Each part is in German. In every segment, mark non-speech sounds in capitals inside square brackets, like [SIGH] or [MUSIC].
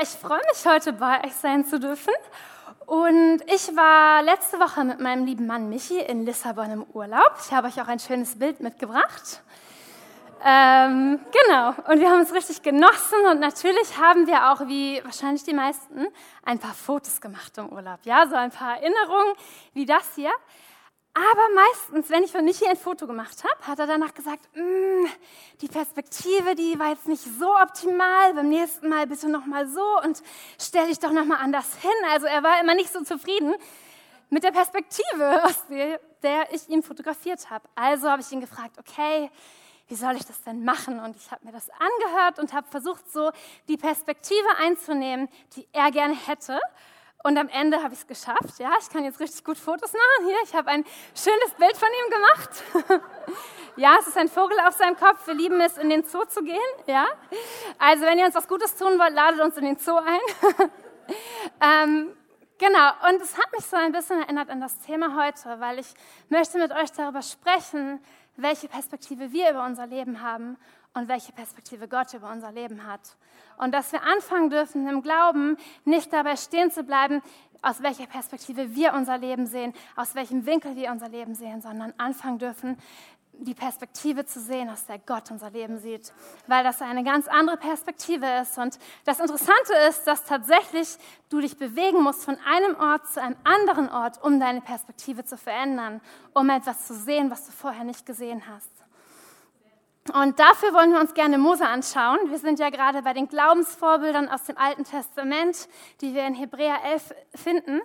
Ich freue mich heute bei euch sein zu dürfen. Und ich war letzte Woche mit meinem lieben Mann Michi in Lissabon im Urlaub. Ich habe euch auch ein schönes Bild mitgebracht. Ähm, genau, und wir haben es richtig genossen und natürlich haben wir auch, wie wahrscheinlich die meisten, ein paar Fotos gemacht im Urlaub. Ja, so ein paar Erinnerungen wie das hier. Aber meistens, wenn ich von Michi ein Foto gemacht habe, hat er danach gesagt, mm, die Perspektive, die war jetzt nicht so optimal, beim nächsten Mal bitte nochmal so und stell dich doch nochmal anders hin. Also er war immer nicht so zufrieden mit der Perspektive, [LAUGHS] aus der, der ich ihn fotografiert habe. Also habe ich ihn gefragt, okay, wie soll ich das denn machen? Und ich habe mir das angehört und habe versucht, so die Perspektive einzunehmen, die er gerne hätte. Und am Ende habe ich es geschafft. Ja, ich kann jetzt richtig gut Fotos machen. Hier, ich habe ein schönes Bild von ihm gemacht. [LAUGHS] ja, es ist ein Vogel auf seinem Kopf. Wir lieben es, in den Zoo zu gehen. Ja, also wenn ihr uns was Gutes tun wollt, ladet uns in den Zoo ein. [LAUGHS] ähm, genau. Und es hat mich so ein bisschen erinnert an das Thema heute, weil ich möchte mit euch darüber sprechen, welche Perspektive wir über unser Leben haben und welche Perspektive Gott über unser Leben hat. Und dass wir anfangen dürfen, im Glauben nicht dabei stehen zu bleiben, aus welcher Perspektive wir unser Leben sehen, aus welchem Winkel wir unser Leben sehen, sondern anfangen dürfen, die Perspektive zu sehen, aus der Gott unser Leben sieht, weil das eine ganz andere Perspektive ist. Und das Interessante ist, dass tatsächlich du dich bewegen musst von einem Ort zu einem anderen Ort, um deine Perspektive zu verändern, um etwas zu sehen, was du vorher nicht gesehen hast. Und dafür wollen wir uns gerne Mose anschauen. Wir sind ja gerade bei den Glaubensvorbildern aus dem Alten Testament, die wir in Hebräer 11 finden.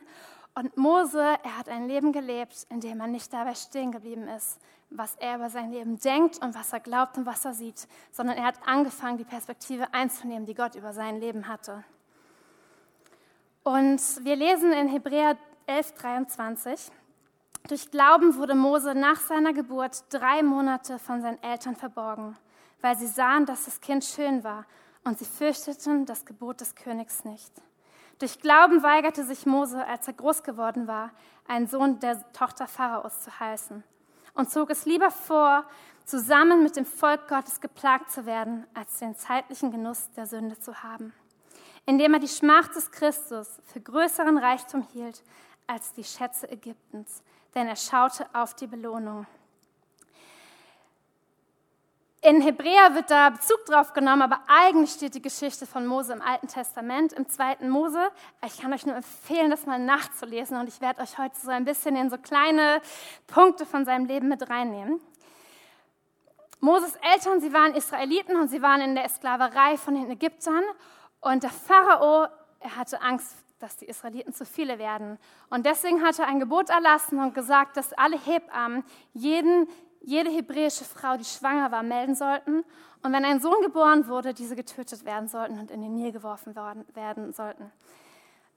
Und Mose, er hat ein Leben gelebt, in dem er nicht dabei stehen geblieben ist, was er über sein Leben denkt und was er glaubt und was er sieht, sondern er hat angefangen, die Perspektive einzunehmen, die Gott über sein Leben hatte. Und wir lesen in Hebräer 11, 23, durch Glauben wurde Mose nach seiner Geburt drei Monate von seinen Eltern verborgen, weil sie sahen, dass das Kind schön war und sie fürchteten das Gebot des Königs nicht. Durch Glauben weigerte sich Mose, als er groß geworden war, einen Sohn der Tochter Pharaos zu heißen und zog es lieber vor, zusammen mit dem Volk Gottes geplagt zu werden, als den zeitlichen Genuss der Sünde zu haben, indem er die Schmach des Christus für größeren Reichtum hielt als die Schätze Ägyptens, denn er schaute auf die Belohnung. In Hebräer wird da Bezug drauf genommen, aber eigentlich steht die Geschichte von Mose im Alten Testament, im zweiten Mose. Ich kann euch nur empfehlen, das mal nachzulesen und ich werde euch heute so ein bisschen in so kleine Punkte von seinem Leben mit reinnehmen. Moses Eltern, sie waren Israeliten und sie waren in der Sklaverei von den Ägyptern und der Pharao, er hatte Angst, dass die Israeliten zu viele werden. Und deswegen hat er ein Gebot erlassen und gesagt, dass alle Hebammen jeden jede hebräische Frau, die schwanger war, melden sollten und wenn ein Sohn geboren wurde, diese getötet werden sollten und in den Nil geworfen werden sollten.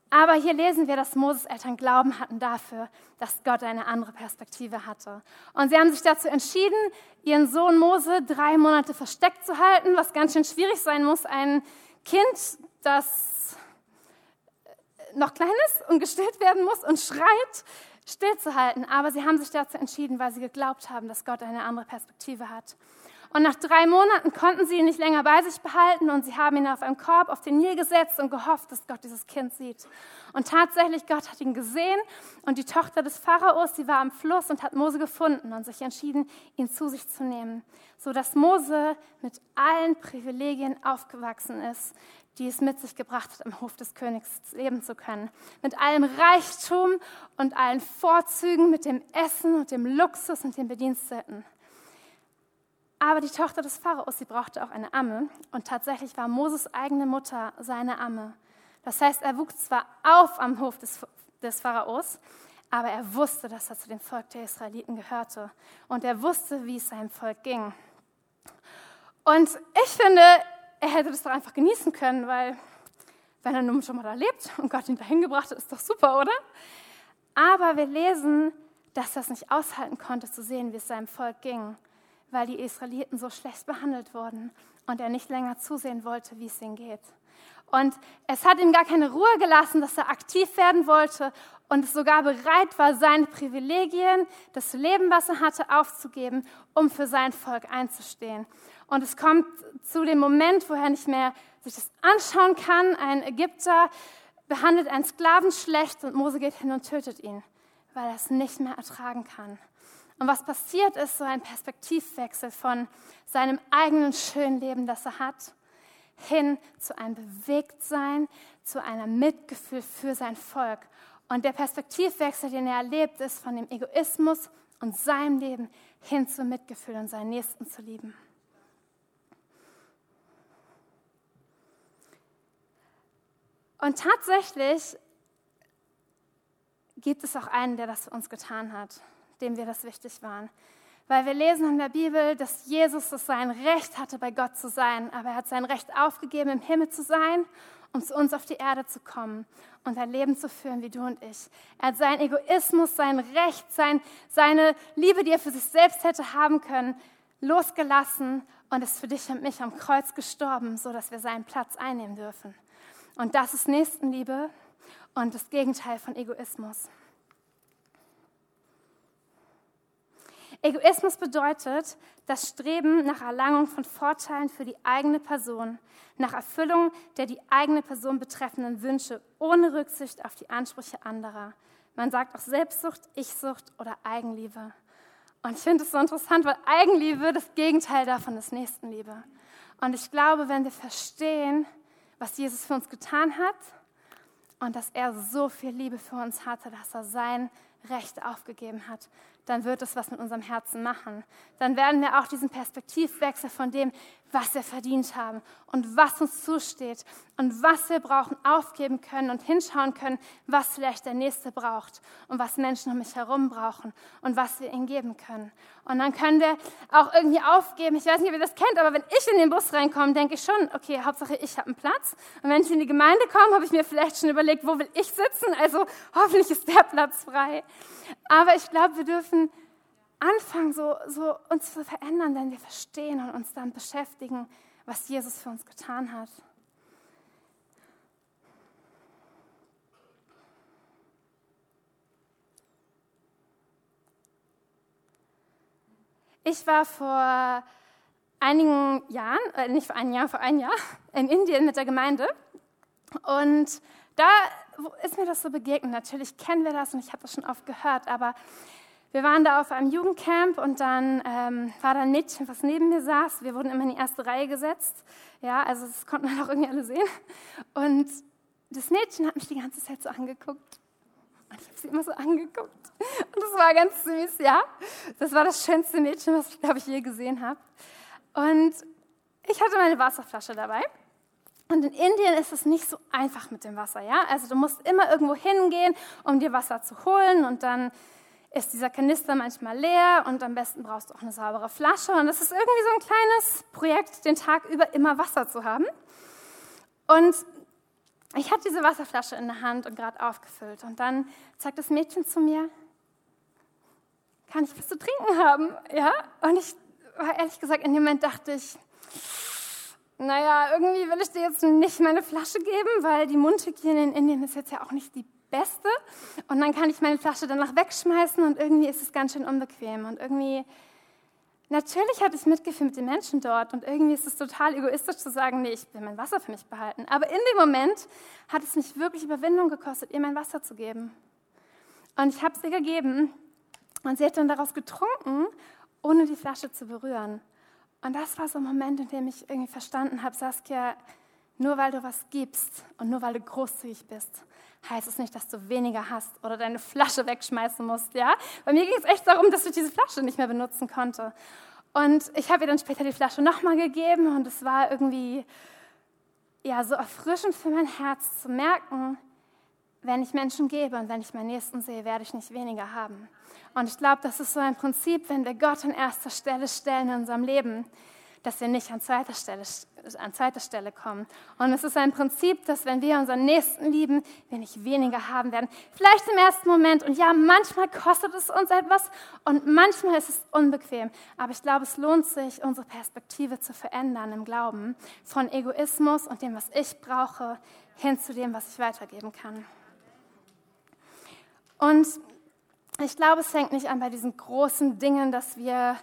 Aber hier lesen wir, dass Moses Eltern Glauben hatten dafür, dass Gott eine andere Perspektive hatte. Und sie haben sich dazu entschieden, ihren Sohn Mose drei Monate versteckt zu halten, was ganz schön schwierig sein muss. Ein Kind, das noch klein ist und gestillt werden muss und schreit, stillzuhalten. Aber sie haben sich dazu entschieden, weil sie geglaubt haben, dass Gott eine andere Perspektive hat. Und nach drei Monaten konnten sie ihn nicht länger bei sich behalten und sie haben ihn auf einen Korb auf den Nil gesetzt und gehofft, dass Gott dieses Kind sieht. Und tatsächlich, Gott hat ihn gesehen und die Tochter des Pharaos, sie war am Fluss und hat Mose gefunden und sich entschieden, ihn zu sich zu nehmen, sodass Mose mit allen Privilegien aufgewachsen ist, die es mit sich gebracht hat, im Hof des Königs leben zu können. Mit allem Reichtum und allen Vorzügen, mit dem Essen und dem Luxus und den Bediensteten. Aber die Tochter des Pharaos, sie brauchte auch eine Amme. Und tatsächlich war Moses eigene Mutter seine Amme. Das heißt, er wuchs zwar auf am Hof des, des Pharaos, aber er wusste, dass er zu dem Volk der Israeliten gehörte. Und er wusste, wie es seinem Volk ging. Und ich finde, er hätte das doch einfach genießen können, weil wenn er nun schon mal da lebt und Gott ihn dahin gebracht hat, ist doch super, oder? Aber wir lesen, dass er es nicht aushalten konnte zu sehen, wie es seinem Volk ging, weil die Israeliten so schlecht behandelt wurden und er nicht länger zusehen wollte, wie es ihnen geht. Und es hat ihm gar keine Ruhe gelassen, dass er aktiv werden wollte und sogar bereit war, seine Privilegien, das Leben, was er hatte, aufzugeben, um für sein Volk einzustehen. Und es kommt zu dem Moment, wo er nicht mehr sich das anschauen kann. Ein Ägypter behandelt einen Sklaven schlecht und Mose geht hin und tötet ihn, weil er es nicht mehr ertragen kann. Und was passiert ist so ein Perspektivwechsel von seinem eigenen schönen Leben, das er hat, hin zu einem Bewegtsein, zu einem Mitgefühl für sein Volk. Und der Perspektivwechsel, den er erlebt, ist von dem Egoismus und seinem Leben hin zum Mitgefühl und seinen Nächsten zu lieben. Und tatsächlich gibt es auch einen, der das für uns getan hat, dem wir das wichtig waren. Weil wir lesen in der Bibel, dass Jesus das sein Recht hatte, bei Gott zu sein, aber er hat sein Recht aufgegeben, im Himmel zu sein, um zu uns auf die Erde zu kommen und ein Leben zu führen wie du und ich. Er hat seinen Egoismus, sein Recht, sein, seine Liebe, die er für sich selbst hätte haben können, losgelassen und ist für dich und mich am Kreuz gestorben, sodass wir seinen Platz einnehmen dürfen. Und das ist Nächstenliebe und das Gegenteil von Egoismus. Egoismus bedeutet das Streben nach Erlangung von Vorteilen für die eigene Person, nach Erfüllung der die eigene Person betreffenden Wünsche, ohne Rücksicht auf die Ansprüche anderer. Man sagt auch Selbstsucht, Ichsucht oder Eigenliebe. Und ich finde es so interessant, weil Eigenliebe das Gegenteil davon ist Nächstenliebe. Und ich glaube, wenn wir verstehen, was Jesus für uns getan hat und dass er so viel Liebe für uns hatte, dass er sein Recht aufgegeben hat, dann wird es was mit unserem Herzen machen. Dann werden wir auch diesen Perspektivwechsel von dem, was wir verdient haben und was uns zusteht und was wir brauchen, aufgeben können und hinschauen können, was vielleicht der Nächste braucht und was Menschen um mich herum brauchen und was wir ihnen geben können. Und dann können wir auch irgendwie aufgeben. Ich weiß nicht, ob ihr das kennt, aber wenn ich in den Bus reinkomme, denke ich schon, okay, Hauptsache ich habe einen Platz. Und wenn ich in die Gemeinde komme, habe ich mir vielleicht schon überlegt, wo will ich sitzen? Also hoffentlich ist der Platz frei. Aber ich glaube, wir dürfen anfangen, so, so uns zu verändern, wenn wir verstehen und uns dann beschäftigen, was Jesus für uns getan hat. Ich war vor einigen Jahren, äh, nicht vor einem Jahr, vor einem Jahr in Indien mit der Gemeinde und da ist mir das so begegnet. Natürlich kennen wir das und ich habe das schon oft gehört, aber wir waren da auf einem Jugendcamp und dann ähm, war da ein Mädchen, was neben mir saß. Wir wurden immer in die erste Reihe gesetzt. Ja, also das konnten wir [LAUGHS] auch irgendwie alle sehen. Und das Mädchen hat mich die ganze Zeit so angeguckt. Und ich habe sie immer so angeguckt. Und das war ganz süß, ja. Das war das schönste Mädchen, was ich, glaube ich, je gesehen habe. Und ich hatte meine Wasserflasche dabei. Und in Indien ist es nicht so einfach mit dem Wasser, ja. Also du musst immer irgendwo hingehen, um dir Wasser zu holen und dann ist dieser Kanister manchmal leer und am besten brauchst du auch eine saubere Flasche. Und es ist irgendwie so ein kleines Projekt, den Tag über immer Wasser zu haben. Und ich hatte diese Wasserflasche in der Hand und gerade aufgefüllt. Und dann sagt das Mädchen zu mir, kann ich was zu trinken haben? Ja? Und ich war ehrlich gesagt, in dem Moment dachte ich, naja, irgendwie will ich dir jetzt nicht meine Flasche geben, weil die Mundhygiene in Indien ist jetzt ja auch nicht die beste. Und dann kann ich meine Flasche danach wegschmeißen und irgendwie ist es ganz schön unbequem. Und irgendwie, natürlich hatte ich Mitgefühl mit den Menschen dort und irgendwie ist es total egoistisch zu sagen, nee, ich will mein Wasser für mich behalten. Aber in dem Moment hat es mich wirklich Überwindung gekostet, ihr mein Wasser zu geben. Und ich habe es ihr gegeben und sie hat dann daraus getrunken, ohne die Flasche zu berühren. Und das war so ein Moment, in dem ich irgendwie verstanden habe, Saskia, nur weil du was gibst und nur weil du großzügig bist, heißt es nicht, dass du weniger hast oder deine Flasche wegschmeißen musst. Ja? Bei mir ging es echt darum, dass ich diese Flasche nicht mehr benutzen konnte. Und ich habe ihr dann später die Flasche nochmal gegeben und es war irgendwie ja, so erfrischend für mein Herz zu merken, wenn ich Menschen gebe und wenn ich meinen Nächsten sehe, werde ich nicht weniger haben. Und ich glaube, das ist so ein Prinzip, wenn wir Gott an erster Stelle stellen in unserem Leben, dass wir nicht an zweiter Stelle, an zweiter Stelle kommen. Und es ist ein Prinzip, dass wenn wir unseren Nächsten lieben, wir nicht weniger haben werden. Vielleicht im ersten Moment. Und ja, manchmal kostet es uns etwas und manchmal ist es unbequem. Aber ich glaube, es lohnt sich, unsere Perspektive zu verändern im Glauben. Von Egoismus und dem, was ich brauche, hin zu dem, was ich weitergeben kann. Und ich glaube, es fängt nicht an bei diesen großen Dingen, dass wir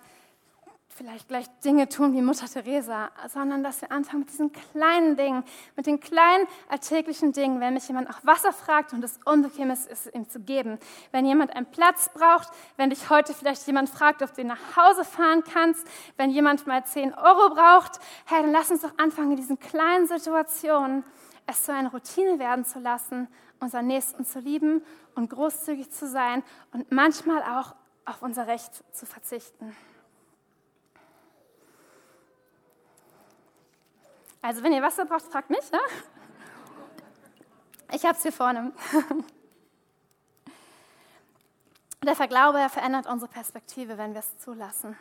vielleicht gleich Dinge tun wie Mutter Teresa, sondern dass wir anfangen mit diesen kleinen Dingen, mit den kleinen alltäglichen Dingen. Wenn mich jemand nach Wasser fragt und es unbequem ist, es ihm zu geben. Wenn jemand einen Platz braucht, wenn dich heute vielleicht jemand fragt, ob du nach Hause fahren kannst, wenn jemand mal 10 Euro braucht, hey, dann lass uns doch anfangen, in diesen kleinen Situationen es zu einer Routine werden zu lassen, unseren Nächsten zu lieben und großzügig zu sein und manchmal auch auf unser Recht zu verzichten. Also wenn ihr Wasser braucht, fragt mich. Ja? Ich habe es hier vorne. Der Verglaube verändert unsere Perspektive, wenn wir es zulassen.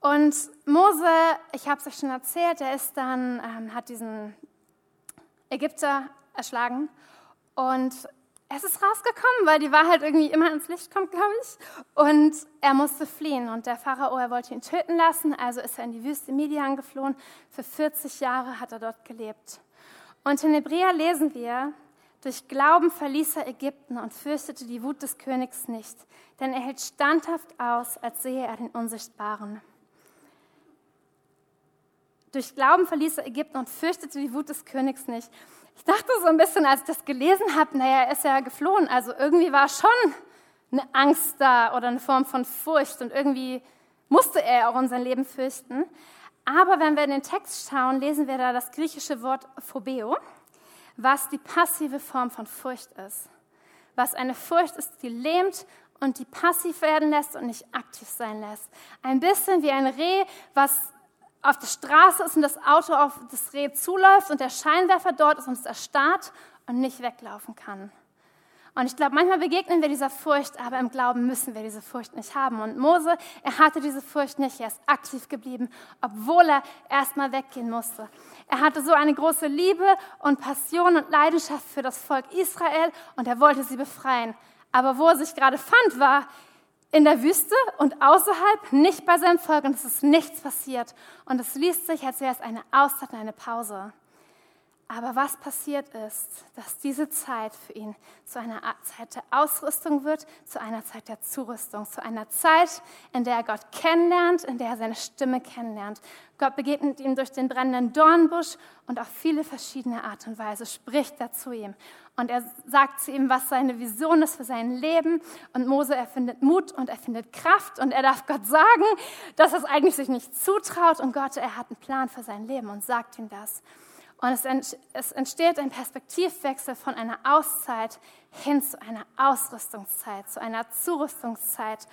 Und Mose, ich habe es euch schon erzählt, er ist dann, ähm, hat diesen Ägypter erschlagen und es ist rausgekommen, weil die Wahrheit irgendwie immer ins Licht kommt, glaube ich. Und er musste fliehen. Und der Pharao, er wollte ihn töten lassen, also ist er in die Wüste Midian geflohen. Für 40 Jahre hat er dort gelebt. Und in Hebräer lesen wir, durch Glauben verließ er Ägypten und fürchtete die Wut des Königs nicht, denn er hält standhaft aus, als sehe er den Unsichtbaren. Durch Glauben verließ er Ägypten und fürchtete die Wut des Königs nicht. Ich dachte so ein bisschen, als ich das gelesen habe, naja, er ist ja geflohen. Also irgendwie war schon eine Angst da oder eine Form von Furcht und irgendwie musste er auch um sein Leben fürchten. Aber wenn wir in den Text schauen, lesen wir da das griechische Wort Phobeo, was die passive Form von Furcht ist. Was eine Furcht ist, die lähmt und die passiv werden lässt und nicht aktiv sein lässt. Ein bisschen wie ein Reh, was auf der Straße ist und das Auto auf das Reh zuläuft und der Scheinwerfer dort ist und es erstarrt und nicht weglaufen kann. Und ich glaube, manchmal begegnen wir dieser Furcht, aber im Glauben müssen wir diese Furcht nicht haben. Und Mose, er hatte diese Furcht nicht. Er ist aktiv geblieben, obwohl er erstmal weggehen musste. Er hatte so eine große Liebe und Passion und Leidenschaft für das Volk Israel und er wollte sie befreien. Aber wo er sich gerade fand, war in der Wüste und außerhalb, nicht bei seinem Volk und es ist nichts passiert. Und es liest sich, als wäre es eine Auszeit, eine Pause. Aber was passiert ist, dass diese Zeit für ihn zu einer Zeit der Ausrüstung wird, zu einer Zeit der Zurüstung, zu einer Zeit, in der er Gott kennenlernt, in der er seine Stimme kennenlernt. Gott begegnet ihm durch den brennenden Dornbusch und auf viele verschiedene Art und Weise spricht er zu ihm. Und er sagt zu ihm, was seine Vision ist für sein Leben. Und Mose erfindet Mut und er findet Kraft und er darf Gott sagen, dass er es eigentlich sich nicht zutraut. Und Gott, er hat einen Plan für sein Leben und sagt ihm das. Und es entsteht ein Perspektivwechsel von einer Auszeit hin zu einer Ausrüstungszeit, zu einer Zurüstungszeit.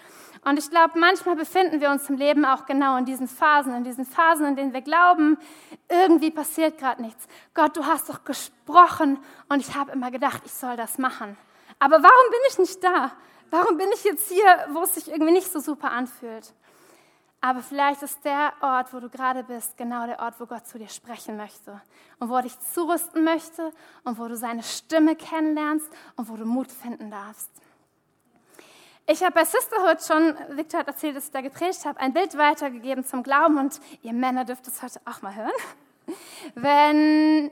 Und ich glaube, manchmal befinden wir uns im Leben auch genau in diesen Phasen, in diesen Phasen, in denen wir glauben, irgendwie passiert gerade nichts. Gott, du hast doch gesprochen und ich habe immer gedacht, ich soll das machen. Aber warum bin ich nicht da? Warum bin ich jetzt hier, wo es sich irgendwie nicht so super anfühlt? Aber vielleicht ist der Ort, wo du gerade bist, genau der Ort, wo Gott zu dir sprechen möchte und wo er dich zurüsten möchte und wo du seine Stimme kennenlernst und wo du Mut finden darfst. Ich habe bei Sisterhood schon, Victor hat erzählt, dass ich da gepredigt habe, ein Bild weitergegeben zum Glauben und ihr Männer dürft es heute auch mal hören. Wenn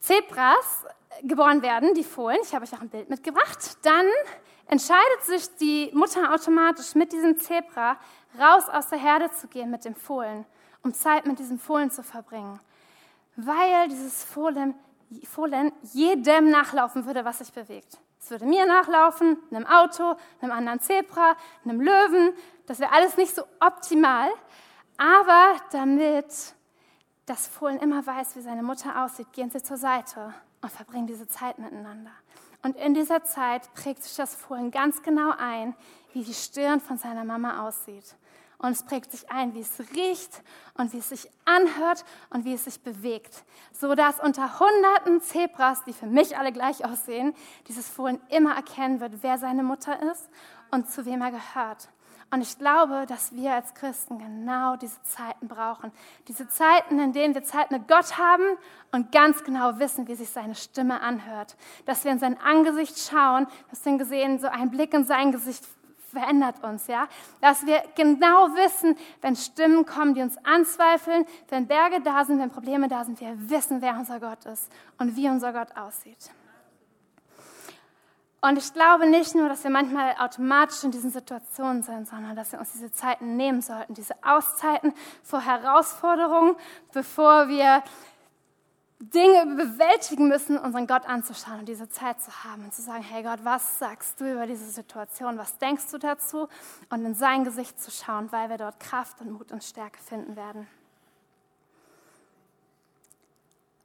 Zebras geboren werden, die Fohlen, ich habe euch auch ein Bild mitgebracht, dann entscheidet sich die Mutter automatisch mit diesem Zebra raus aus der Herde zu gehen mit dem Fohlen, um Zeit mit diesem Fohlen zu verbringen, weil dieses Fohlen, Fohlen jedem nachlaufen würde, was sich bewegt. Es würde mir nachlaufen, einem Auto, einem anderen Zebra, einem Löwen. Das wäre alles nicht so optimal. Aber damit das Fohlen immer weiß, wie seine Mutter aussieht, gehen sie zur Seite und verbringen diese Zeit miteinander. Und in dieser Zeit prägt sich das Fohlen ganz genau ein, wie die Stirn von seiner Mama aussieht. Und es prägt sich ein, wie es riecht und wie es sich anhört und wie es sich bewegt. So dass unter hunderten Zebras, die für mich alle gleich aussehen, dieses Fohlen immer erkennen wird, wer seine Mutter ist und zu wem er gehört. Und ich glaube, dass wir als Christen genau diese Zeiten brauchen. Diese Zeiten, in denen wir Zeit mit Gott haben und ganz genau wissen, wie sich seine Stimme anhört. Dass wir in sein Angesicht schauen, hast du gesehen, so ein Blick in sein Gesicht verändert uns, ja. Dass wir genau wissen, wenn Stimmen kommen, die uns anzweifeln, wenn Berge da sind, wenn Probleme da sind, wir wissen, wer unser Gott ist und wie unser Gott aussieht. Und ich glaube nicht nur, dass wir manchmal automatisch in diesen Situationen sind, sondern dass wir uns diese Zeiten nehmen sollten, diese Auszeiten vor Herausforderungen, bevor wir Dinge bewältigen müssen, unseren Gott anzuschauen und diese Zeit zu haben und zu sagen, hey Gott, was sagst du über diese Situation? Was denkst du dazu? Und in sein Gesicht zu schauen, weil wir dort Kraft und Mut und Stärke finden werden.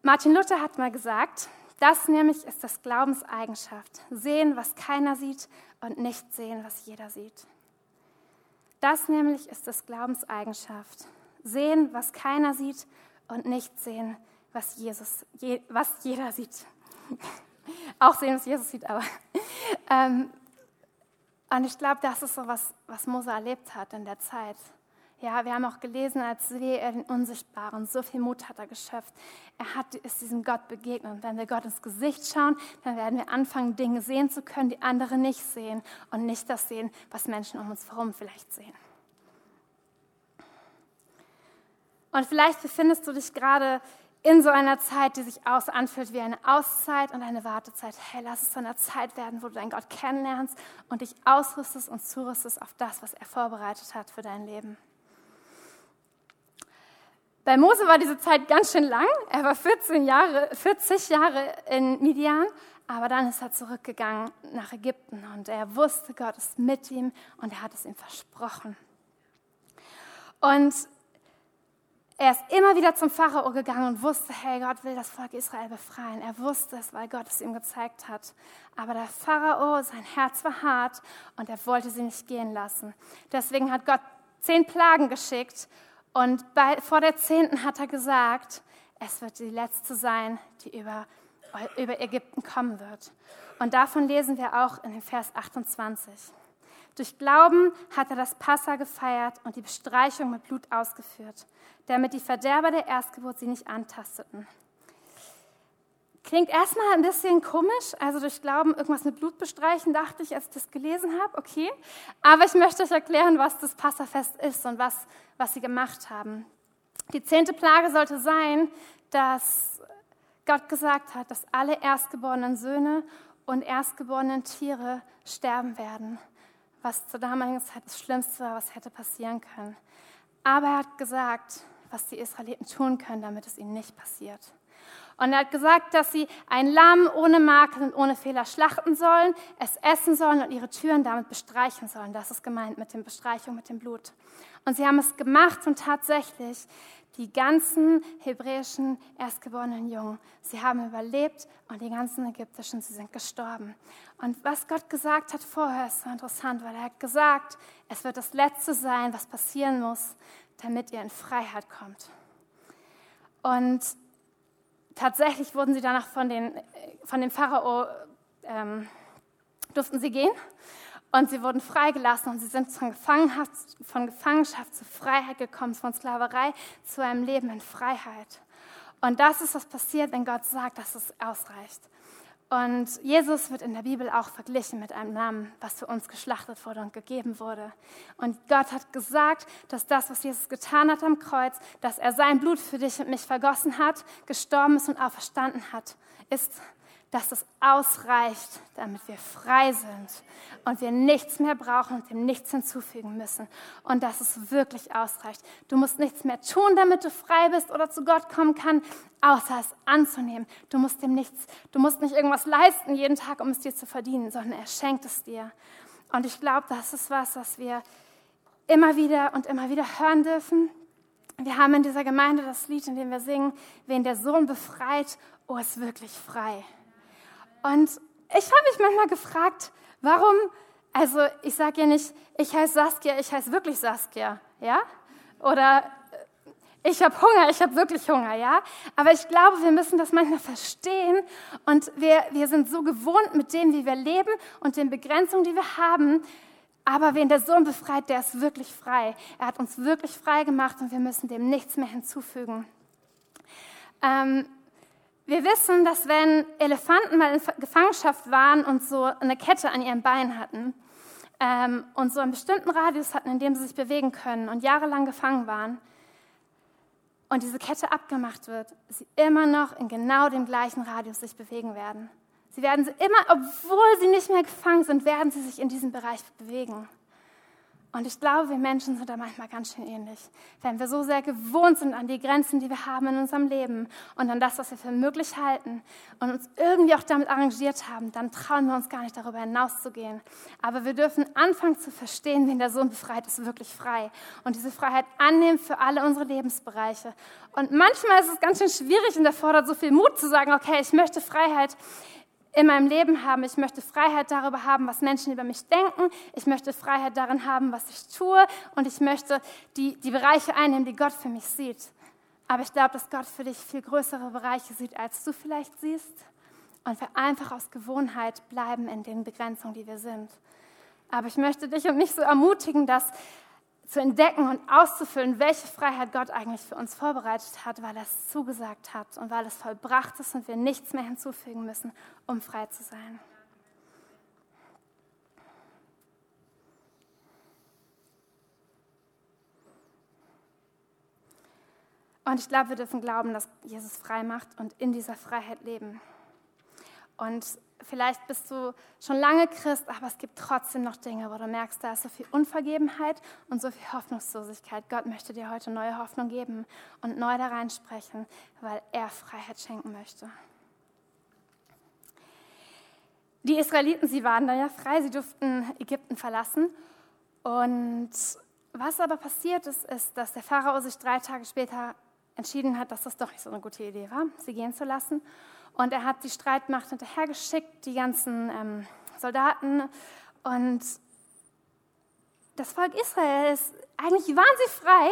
Martin Luther hat mal gesagt, das nämlich ist das Glaubenseigenschaft. Sehen, was keiner sieht und nicht sehen, was jeder sieht. Das nämlich ist das Glaubenseigenschaft. Sehen, was keiner sieht und nicht sehen, was, Jesus, was jeder sieht. [LAUGHS] Auch sehen, was Jesus sieht, aber. Ähm, und ich glaube, das ist so was, was Mose erlebt hat in der Zeit. Ja, wir haben auch gelesen, als er den Unsichtbaren. So viel Mut hat er geschöpft. Er hat, ist diesem Gott begegnet. Und wenn wir Gott ins Gesicht schauen, dann werden wir anfangen, Dinge sehen zu können, die andere nicht sehen. Und nicht das sehen, was Menschen um uns herum vielleicht sehen. Und vielleicht befindest du dich gerade in so einer Zeit, die sich aus anfühlt wie eine Auszeit und eine Wartezeit. Hey, lass es so eine Zeit werden, wo du deinen Gott kennenlernst und dich ausrüstest und zurüstest auf das, was er vorbereitet hat für dein Leben. Bei Mose war diese Zeit ganz schön lang. Er war 14 Jahre, 40 Jahre in Midian, aber dann ist er zurückgegangen nach Ägypten und er wusste, Gott ist mit ihm und er hat es ihm versprochen. Und er ist immer wieder zum Pharao gegangen und wusste, hey, Gott will das Volk Israel befreien. Er wusste es, weil Gott es ihm gezeigt hat. Aber der Pharao, sein Herz war hart und er wollte sie nicht gehen lassen. Deswegen hat Gott zehn Plagen geschickt und bei, vor der zehnten hat er gesagt, es wird die letzte sein, die über, über Ägypten kommen wird. Und davon lesen wir auch in dem Vers 28. Durch Glauben hat er das Passa gefeiert und die Bestreichung mit Blut ausgeführt, damit die Verderber der Erstgeburt sie nicht antasteten. Klingt erstmal ein bisschen komisch, also durch Glauben irgendwas mit Blut bestreichen, dachte ich, als ich das gelesen habe, okay. Aber ich möchte euch erklären, was das Passafest ist und was, was sie gemacht haben. Die zehnte Plage sollte sein, dass Gott gesagt hat, dass alle erstgeborenen Söhne und erstgeborenen Tiere sterben werden, was zur damaligen Zeit das Schlimmste war, was hätte passieren können. Aber er hat gesagt, was die Israeliten tun können, damit es ihnen nicht passiert. Und er hat gesagt, dass sie ein Lamm ohne Makel und ohne Fehler schlachten sollen, es essen sollen und ihre Türen damit bestreichen sollen. Das ist gemeint mit der Bestreichung, mit dem Blut. Und sie haben es gemacht und tatsächlich die ganzen hebräischen erstgeborenen Jungen, sie haben überlebt und die ganzen ägyptischen, sie sind gestorben. Und was Gott gesagt hat vorher, ist so interessant, weil er hat gesagt, es wird das Letzte sein, was passieren muss, damit ihr in Freiheit kommt. Und tatsächlich wurden sie danach von, den, von dem Pharao, ähm, durften sie gehen und sie wurden freigelassen und sie sind von Gefangenschaft, von Gefangenschaft zu Freiheit gekommen, von Sklaverei zu einem Leben in Freiheit. Und das ist, was passiert, wenn Gott sagt, dass es ausreicht. Und Jesus wird in der Bibel auch verglichen mit einem Lamm, was für uns geschlachtet wurde und gegeben wurde. Und Gott hat gesagt, dass das, was Jesus getan hat am Kreuz, dass er sein Blut für dich und mich vergossen hat, gestorben ist und auferstanden hat, ist dass es ausreicht, damit wir frei sind und wir nichts mehr brauchen und dem nichts hinzufügen müssen und dass es wirklich ausreicht. Du musst nichts mehr tun, damit du frei bist oder zu Gott kommen kann, außer es anzunehmen. Du musst dem nichts, du musst nicht irgendwas leisten jeden Tag, um es dir zu verdienen, sondern er schenkt es dir. Und ich glaube, das ist was, was wir immer wieder und immer wieder hören dürfen. Wir haben in dieser Gemeinde das Lied, in dem wir singen, wen der Sohn befreit, oh, ist wirklich frei. Und ich habe mich manchmal gefragt, warum, also ich sage ja nicht, ich heiße Saskia, ich heiße wirklich Saskia, ja? Oder äh, ich habe Hunger, ich habe wirklich Hunger, ja? Aber ich glaube, wir müssen das manchmal verstehen und wir, wir sind so gewohnt mit dem, wie wir leben und den Begrenzungen, die wir haben. Aber wen der Sohn befreit, der ist wirklich frei. Er hat uns wirklich frei gemacht und wir müssen dem nichts mehr hinzufügen. Ähm, wir wissen, dass wenn Elefanten mal in Gefangenschaft waren und so eine Kette an ihren Beinen hatten ähm, und so einen bestimmten Radius hatten, in dem sie sich bewegen können und jahrelang gefangen waren und diese Kette abgemacht wird, sie immer noch in genau dem gleichen Radius sich bewegen werden. Sie werden sie immer, obwohl sie nicht mehr gefangen sind, werden sie sich in diesem Bereich bewegen. Und ich glaube, wir Menschen sind da manchmal ganz schön ähnlich. Wenn wir so sehr gewohnt sind an die Grenzen, die wir haben in unserem Leben und an das, was wir für möglich halten und uns irgendwie auch damit arrangiert haben, dann trauen wir uns gar nicht darüber hinauszugehen. Aber wir dürfen anfangen zu verstehen, wen der Sohn befreit, ist wirklich frei. Und diese Freiheit annehmen für alle unsere Lebensbereiche. Und manchmal ist es ganz schön schwierig und erfordert so viel Mut zu sagen, okay, ich möchte Freiheit in meinem Leben haben. Ich möchte Freiheit darüber haben, was Menschen über mich denken. Ich möchte Freiheit darin haben, was ich tue. Und ich möchte die, die Bereiche einnehmen, die Gott für mich sieht. Aber ich glaube, dass Gott für dich viel größere Bereiche sieht, als du vielleicht siehst. Und wir einfach aus Gewohnheit bleiben in den Begrenzungen, die wir sind. Aber ich möchte dich und mich so ermutigen, dass zu entdecken und auszufüllen, welche Freiheit Gott eigentlich für uns vorbereitet hat, weil er es zugesagt hat und weil es vollbracht ist und wir nichts mehr hinzufügen müssen, um frei zu sein. Und ich glaube, wir dürfen glauben, dass Jesus frei macht und in dieser Freiheit leben. Und vielleicht bist du schon lange Christ, aber es gibt trotzdem noch Dinge, wo du merkst, da ist so viel Unvergebenheit und so viel Hoffnungslosigkeit. Gott möchte dir heute neue Hoffnung geben und neu da reinsprechen, weil er Freiheit schenken möchte. Die Israeliten, sie waren da ja frei, sie durften Ägypten verlassen. Und was aber passiert ist, ist, dass der Pharao sich drei Tage später entschieden hat, dass das doch nicht so eine gute Idee war, sie gehen zu lassen. Und er hat die Streitmacht hinterhergeschickt, die ganzen ähm, Soldaten. Und das Volk Israel ist, eigentlich waren sie frei,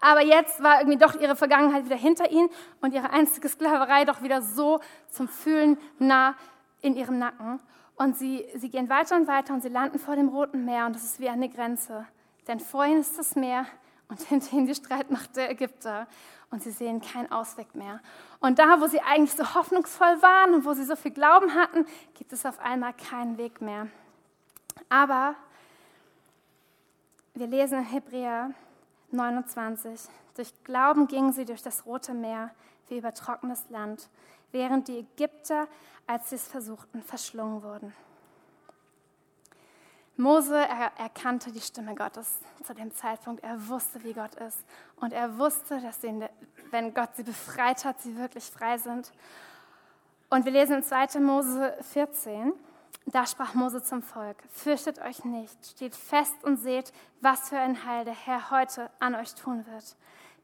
aber jetzt war irgendwie doch ihre Vergangenheit wieder hinter ihnen und ihre einzige Sklaverei doch wieder so zum Fühlen nah in ihrem Nacken. Und sie, sie gehen weiter und weiter und sie landen vor dem Roten Meer und das ist wie eine Grenze. Denn vor ihnen ist das Meer und hinter ihnen die Streitmacht der Ägypter und sie sehen keinen Ausweg mehr. Und da, wo sie eigentlich so hoffnungsvoll waren und wo sie so viel Glauben hatten, gibt es auf einmal keinen Weg mehr. Aber wir lesen in Hebräer 29, durch Glauben gingen sie durch das Rote Meer wie über trockenes Land, während die Ägypter, als sie es versuchten, verschlungen wurden. Mose er, erkannte die Stimme Gottes zu dem Zeitpunkt. Er wusste, wie Gott ist. Und er wusste, dass sie, wenn Gott sie befreit hat, sie wirklich frei sind. Und wir lesen in 2. Mose 14, da sprach Mose zum Volk, fürchtet euch nicht, steht fest und seht, was für ein Heil der Herr heute an euch tun wird.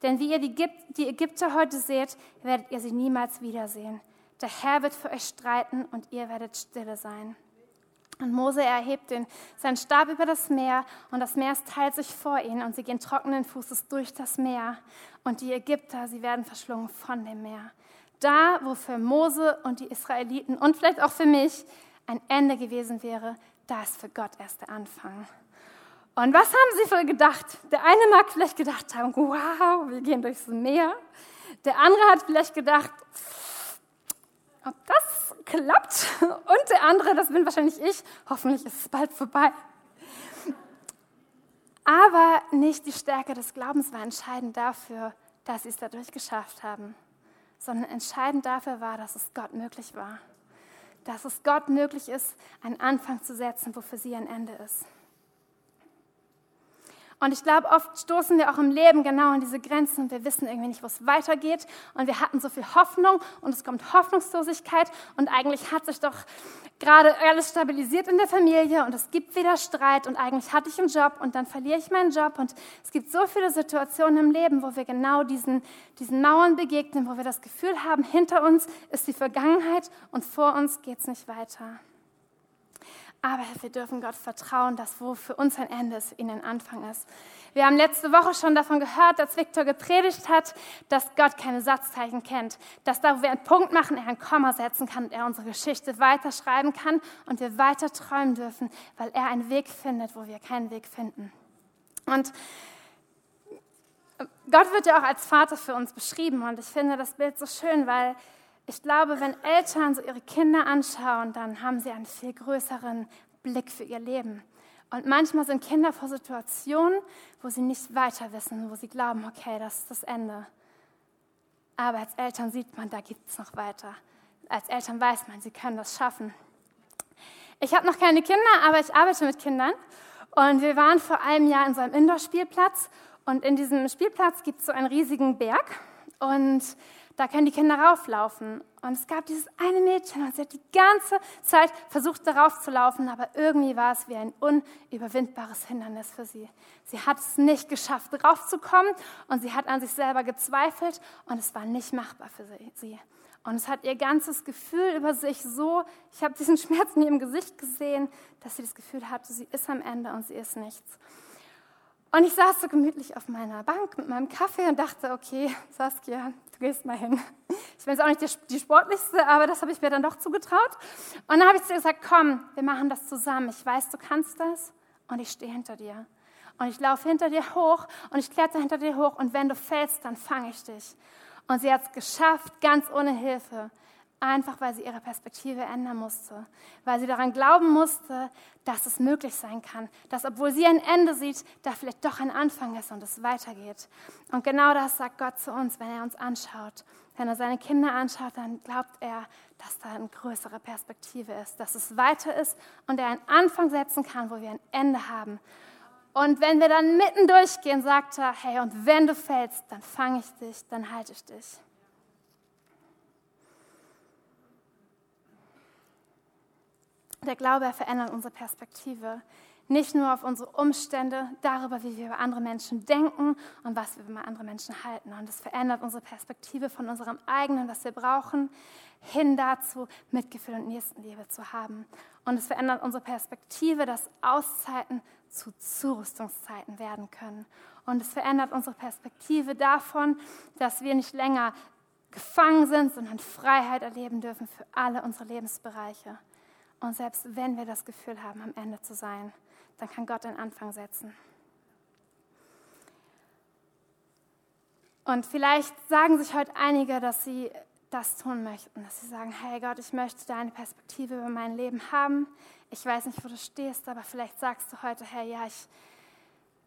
Denn wie ihr die Ägypter heute seht, werdet ihr sie niemals wiedersehen. Der Herr wird für euch streiten und ihr werdet stille sein. Und Mose erhebt den, seinen Stab über das Meer und das Meer teilt sich vor ihnen und sie gehen trockenen Fußes durch das Meer. Und die Ägypter, sie werden verschlungen von dem Meer. Da, wo für Mose und die Israeliten und vielleicht auch für mich ein Ende gewesen wäre, da ist für Gott erst der Anfang. Und was haben sie für gedacht? Der eine mag vielleicht gedacht haben, wow, wir gehen durchs Meer. Der andere hat vielleicht gedacht, ob das klappt. Und der andere, das bin wahrscheinlich ich, hoffentlich ist es bald vorbei. Aber nicht die Stärke des Glaubens war entscheidend dafür, dass sie es dadurch geschafft haben, sondern entscheidend dafür war, dass es Gott möglich war. Dass es Gott möglich ist, einen Anfang zu setzen, wofür sie ein Ende ist. Und ich glaube, oft stoßen wir auch im Leben genau an diese Grenzen und wir wissen irgendwie nicht, wo es weitergeht. Und wir hatten so viel Hoffnung und es kommt Hoffnungslosigkeit und eigentlich hat sich doch gerade alles stabilisiert in der Familie und es gibt wieder Streit und eigentlich hatte ich einen Job und dann verliere ich meinen Job. Und es gibt so viele Situationen im Leben, wo wir genau diesen, diesen Mauern begegnen, wo wir das Gefühl haben, hinter uns ist die Vergangenheit und vor uns geht es nicht weiter. Aber wir dürfen Gott vertrauen, dass wo für uns ein Ende ist, ihnen ein Anfang ist. Wir haben letzte Woche schon davon gehört, dass Viktor gepredigt hat, dass Gott keine Satzzeichen kennt. Dass da, wo wir einen Punkt machen, er ein Komma setzen kann und er unsere Geschichte weiterschreiben kann und wir weiter träumen dürfen, weil er einen Weg findet, wo wir keinen Weg finden. Und Gott wird ja auch als Vater für uns beschrieben und ich finde das Bild so schön, weil ich glaube, wenn Eltern so ihre Kinder anschauen, dann haben sie einen viel größeren Blick für ihr Leben. Und manchmal sind Kinder vor Situationen, wo sie nicht weiter wissen, wo sie glauben, okay, das ist das Ende. Aber als Eltern sieht man, da gibt es noch weiter. als Eltern weiß man, sie können das schaffen. Ich habe noch keine Kinder, aber ich arbeite mit Kindern. Und wir waren vor einem Jahr in so einem Indoor-Spielplatz. Und in diesem Spielplatz gibt es so einen riesigen Berg. Und da können die Kinder rauflaufen. Und es gab dieses eine Mädchen und sie hat die ganze Zeit versucht, darauf zu laufen, aber irgendwie war es wie ein unüberwindbares Hindernis für sie. Sie hat es nicht geschafft, raufzukommen und sie hat an sich selber gezweifelt und es war nicht machbar für sie. Und es hat ihr ganzes Gefühl über sich so, ich habe diesen [LAUGHS] Schmerz in ihrem Gesicht gesehen, dass sie das Gefühl hatte, sie ist am Ende und sie ist nichts. Und ich saß so gemütlich auf meiner Bank mit meinem Kaffee und dachte, okay, Saskia, du gehst mal hin. Ich bin jetzt auch nicht die, sportlichste, aber das habe ich mir dann doch zugetraut. Und dann habe ich zu ihr gesagt, komm, wir machen das zusammen. Ich weiß, du kannst das und ich stehe hinter dir. Und ich laufe hinter dir hoch und ich kletter hinter dir hoch und wenn du fällst, dann fange ich dich. Und sie hat es geschafft, ganz ohne Hilfe einfach weil sie ihre Perspektive ändern musste, weil sie daran glauben musste, dass es möglich sein kann, dass obwohl sie ein Ende sieht, da vielleicht doch ein Anfang ist und es weitergeht. Und genau das sagt Gott zu uns, wenn er uns anschaut. Wenn er seine Kinder anschaut, dann glaubt er, dass da eine größere Perspektive ist, dass es weiter ist und er einen Anfang setzen kann, wo wir ein Ende haben. Und wenn wir dann mitten durchgehen, sagt er, hey, und wenn du fällst, dann fange ich dich, dann halte ich dich. Der Glaube verändert unsere Perspektive. Nicht nur auf unsere Umstände, darüber, wie wir über andere Menschen denken und was wir über andere Menschen halten. Und es verändert unsere Perspektive von unserem eigenen, was wir brauchen, hin dazu, Mitgefühl und Nächstenliebe zu haben. Und es verändert unsere Perspektive, dass Auszeiten zu Zurüstungszeiten werden können. Und es verändert unsere Perspektive davon, dass wir nicht länger gefangen sind, sondern Freiheit erleben dürfen für alle unsere Lebensbereiche. Und selbst wenn wir das Gefühl haben, am Ende zu sein, dann kann Gott einen Anfang setzen. Und vielleicht sagen sich heute einige, dass sie das tun möchten, dass sie sagen, hey Gott, ich möchte deine Perspektive über mein Leben haben. Ich weiß nicht, wo du stehst, aber vielleicht sagst du heute, hey, ja, ich,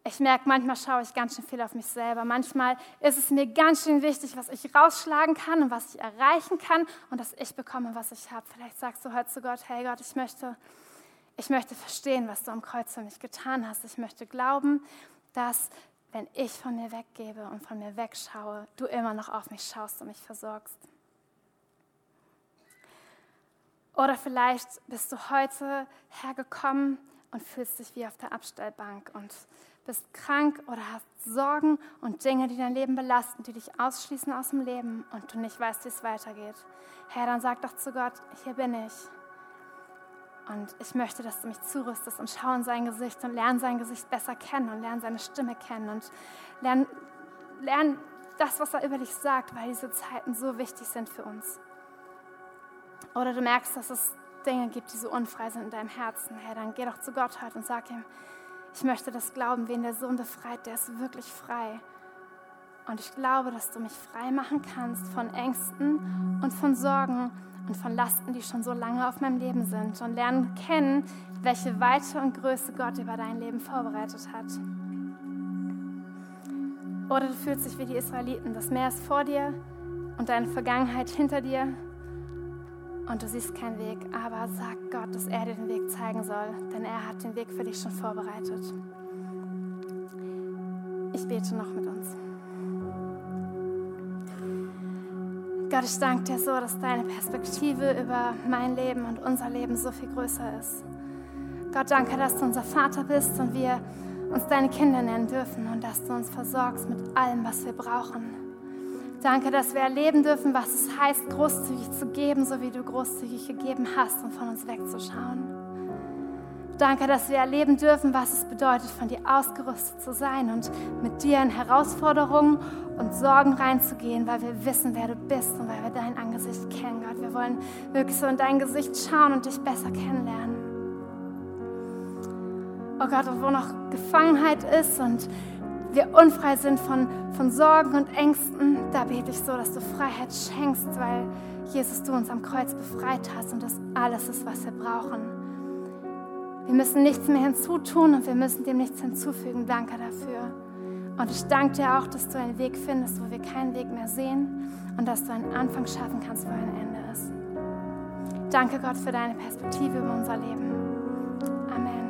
ich merke, manchmal schaue ich ganz schön viel auf mich selber. Manchmal ist es mir ganz schön wichtig, was ich rausschlagen kann und was ich erreichen kann und dass ich bekomme, was ich habe. Vielleicht sagst du heute zu Gott, hey Gott, ich möchte, ich möchte verstehen, was du am Kreuz für mich getan hast. Ich möchte glauben, dass wenn ich von mir weggebe und von mir wegschaue, du immer noch auf mich schaust und mich versorgst. Oder vielleicht bist du heute hergekommen und fühlst dich wie auf der Abstellbank und bist krank oder hast Sorgen und Dinge, die dein Leben belasten, die dich ausschließen aus dem Leben und du nicht weißt, wie es weitergeht. Herr, dann sag doch zu Gott, hier bin ich. Und ich möchte, dass du mich zurüstest und schau in sein Gesicht und lerne sein Gesicht besser kennen und lerne seine Stimme kennen und lerne lern das, was er über dich sagt, weil diese Zeiten so wichtig sind für uns. Oder du merkst, dass es Dinge gibt, die so unfrei sind in deinem Herzen. Herr, dann geh doch zu Gott heute und sag ihm, ich möchte das glauben, wen der Sohn befreit, der ist wirklich frei. Und ich glaube, dass du mich frei machen kannst von Ängsten und von Sorgen und von Lasten, die schon so lange auf meinem Leben sind. Und lernen kennen, welche Weite und Größe Gott über dein Leben vorbereitet hat. Oder du fühlst dich wie die Israeliten. Das Meer ist vor dir und deine Vergangenheit hinter dir und du siehst keinen Weg, aber sag Gott, dass er dir den Weg zeigen soll, denn er hat den Weg für dich schon vorbereitet. Ich bete noch mit uns. Gott, ich danke dir so, dass deine Perspektive über mein Leben und unser Leben so viel größer ist. Gott, danke, dass du unser Vater bist und wir uns deine Kinder nennen dürfen und dass du uns versorgst mit allem, was wir brauchen. Danke, dass wir erleben dürfen, was es heißt, großzügig zu geben, so wie du großzügig gegeben hast und von uns wegzuschauen. Danke, dass wir erleben dürfen, was es bedeutet, von dir ausgerüstet zu sein und mit dir in Herausforderungen und Sorgen reinzugehen, weil wir wissen, wer du bist und weil wir dein Angesicht kennen, Gott. Wir wollen wirklich so in dein Gesicht schauen und dich besser kennenlernen. Oh Gott, und wo noch Gefangenheit ist und wir unfrei sind von, von Sorgen und Ängsten, da bete ich so, dass du Freiheit schenkst, weil Jesus, du uns am Kreuz befreit hast und das alles ist, was wir brauchen. Wir müssen nichts mehr hinzutun und wir müssen dem nichts hinzufügen. Danke dafür. Und ich danke dir auch, dass du einen Weg findest, wo wir keinen Weg mehr sehen und dass du einen Anfang schaffen kannst, wo ein Ende ist. Danke Gott für deine Perspektive über unser Leben. Amen.